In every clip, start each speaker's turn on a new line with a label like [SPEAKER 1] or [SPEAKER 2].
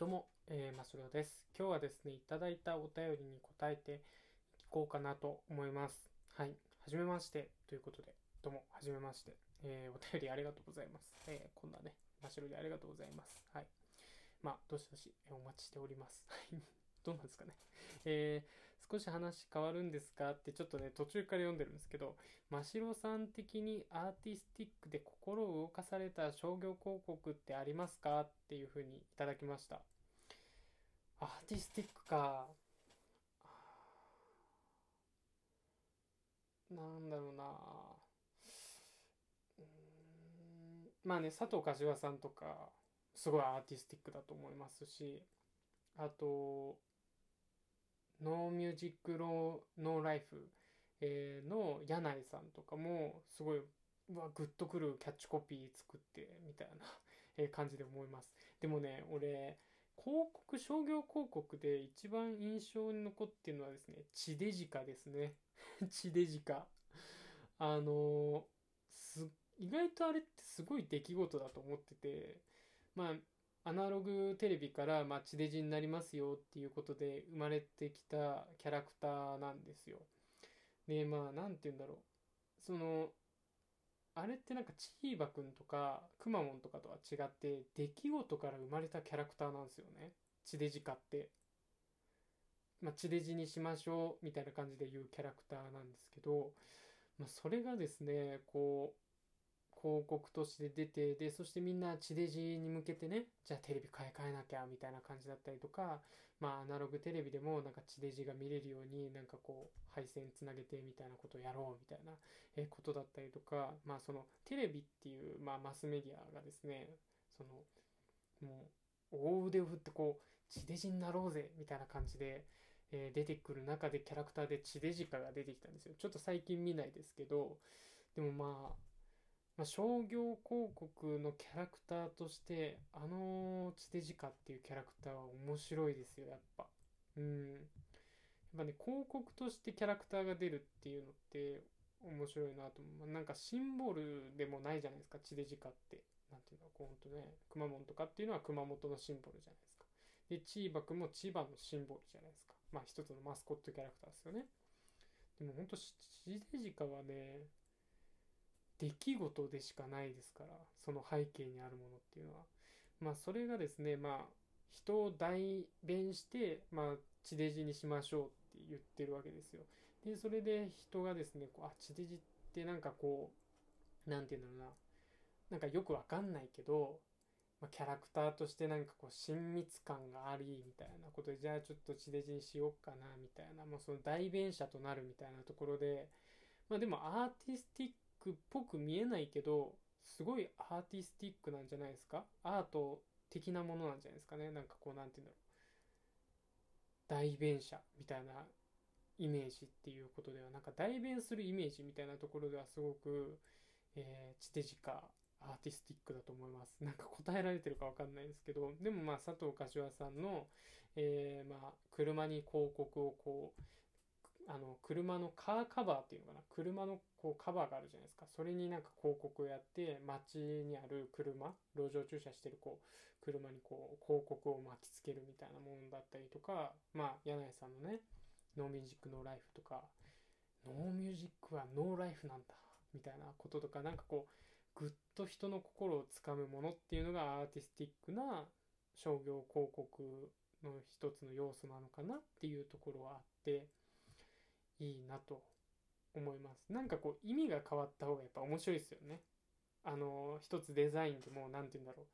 [SPEAKER 1] どうも、えー、マシロです。今日はですね、いただいたお便りに答えていこうかなと思います。はい。はじめまして。ということで、どうも、はじめまして。えー、お便りありがとうございます。えー、こんなね、マシロでありがとうございます。はい。まあ、どしどしお待ちしております。はい。どうなんですかね。えー、少し話変わるんですか？ってちょっとね、途中から読んでるんですけど、真城さん的にアーティスティックで心を動かされた商業広告ってありますか？っていうふうにいただきました。アーティスティックか。なんだろうなまあね、佐藤柏さんとか、すごいアーティスティックだと思いますし、あと、ュージックロー、ノーライフ、え、の柳井さんとかも、すごい、わ、グッとくるキャッチコピー作って、みたいな、え感じで思います。でもね、俺、広告、商業広告で一番印象に残ってるのはですね、地デジカですね。地デジカ。あの、意外とあれってすごい出来事だと思ってて、まあ、アナログテレビから、ま、地デジになりますよっていうことで生まれてきたキャラクターなんですよ。で、まあ、なんて言うんだろう。その、あれってなんかチーバくんとかくまモンとかとは違って出来事から生まれたキャラクターなんですよね地デジ化ってまあ地デジにしましょうみたいな感じで言うキャラクターなんですけど、まあ、それがですねこう広告として出てでそしてみんな地デジに向けてねじゃあテレビ買い替えなきゃみたいな感じだったりとかまあアナログテレビでもなんか地デジが見れるようになんかこう配線つなげてみたいなことをやろうみたいなことだったりとかまあそのテレビっていうまあマスメディアがですねそのもう大腕を振ってこう地デジになろうぜみたいな感じでえ出てくる中でキャラクターで地デジカが出てきたんですよ。ちょっと最近見ないですけどでもまあまあ、商業広告のキャラクターとしてあの地デジカっていうキャラクターは面白いですよやっぱ。うん。やっぱね広告としてキャラクターが出るっていうのって面白いなと思う、なんかシンボルでもないじゃないですか地デジカって。なんていうのこうほんとねくまモンとかっていうのは熊本のシンボルじゃないですか。でチーバくんも千葉のシンボルじゃないですか。まあ一つのマスコットキャラクターですよね。でもほんと地デジカはね出来事でしかないですからその背景にあるものっていうのは。まあそれがですねまあ人を代弁してまあ地デジにしましょうって言ってるわけですよ。でそれで人がですねこうあ地デジってなんかこう何て言うんだろうな。なんかよくわかんないけど、ま、キャラクターとしてなんかこう親密感がありみたいなことでじゃあちょっと地デジにしようかなみたいなもうその代弁者となるみたいなところでまあでもアーティスティックっぽく見えないけどすごいアーティスティックなんじゃないですか？アート的なものなんじゃないですかね？なんかこう何て言うんだろう。代弁者みたいなイメージっていうことではなんか代弁するイメージみたいなところではすごく、えー、地デジカアーティスティックだと思います。なんか答えられてるか分かんないですけどでもまあ佐藤柏さんの、えー、まあ車に広告をこうあの車のカーカバーっていうのかな？車のこうカバーがあるじゃないですか。それになんか広告をやって街にある車路上駐車してるこう車にこう広告を巻きつけるみたいなものだったりとかまあ柳井さんのねノーミュージックノーライフとかノーミュージックはノーライフなんだみたいなこととかなんかこうぐっと人の心をつかむものっていうのがアーティスティックな商業広告の一つの要素なのかなっていうところはあっていいなと思います。なんかこう意味が変わった方がやっぱ面白いですよね。あの一つデザインでも何て言うんだろう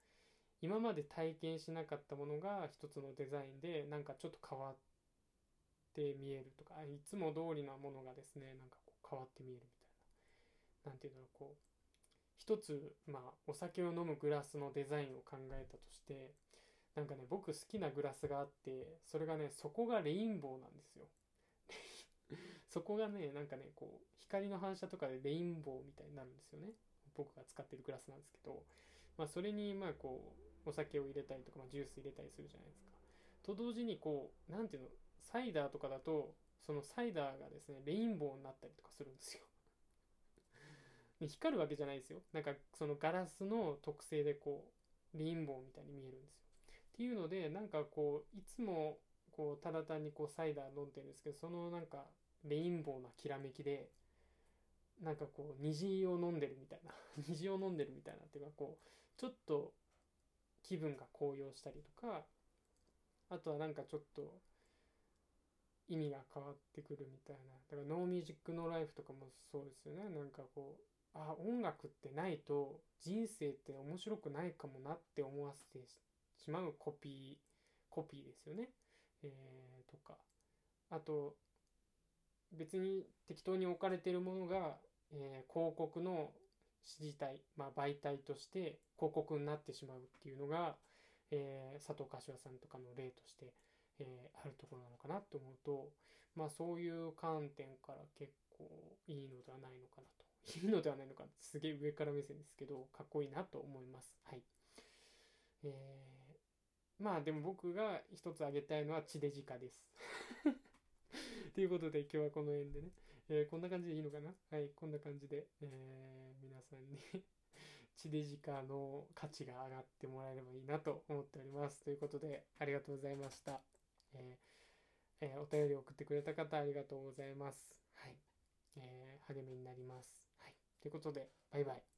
[SPEAKER 1] 今まで体験しなかったものが一つのデザインでなんかちょっと変わって見えるとかいつも通りなものがですねなんかこう変わって見えるみたいな何て言うんだろうこう一つまあお酒を飲むグラスのデザインを考えたとしてなんかね僕好きなグラスがあってそれがね底がレインボーなんですよそこがねなんかねこう光の反射とかでレインボーみたいになるんですよね。僕が使ってるグラスなんですけど、まあ、それにまあこうお酒を入れたりとか、まあ、ジュース入れたりするじゃないですか。と同時にこう何ていうのサイダーとかだとそのサイダーがですねレインボーになったりとかするんですよ。光るわけじゃないですよ。なんかそのガラスの特性でこうレインボーみたいに見えるんですよ。っていうのでなんかこういつもこうただ単にこうサイダー飲んでるんですけどそのなんかレインボーなきらめきでなんかこう虹を飲んでるみたいな 虹を飲んでるみたいなっていうかこうちょっと気分が高揚したりとかあとはなんかちょっと意味が変わってくるみたいな。だからノーミュージックノーライフとかもそうですよね。なんかこうあ音楽ってないと人生って面白くないかもなって思わせてしまうコピーコピーですよね、えー、とか。あと別に適当に置かれているものが、えー、広告の指示体、まあ、媒体として広告になってしまうっていうのが、えー、佐藤柏さんとかの例として、えー、あるところなのかなと思うと、まあ、そういう観点から結構いいのではないのかなと。いいのではないのかすげえ上から目線ですけどかっこいいなと思います。はい。えー、まあでも僕が一つ挙げたいのは地デジカです。ということで今日はこの辺でね、えー、こんな感じでいいのかな？はい、こんな感じで、えー、皆さんに 地デジカの価値が上がってもらえればいいなと思っております。ということで、ありがとうございました。えー、えー、お便りを送ってくれた方ありがとうございます。はい。えー、励みになります。はい。ということで、バイバイ。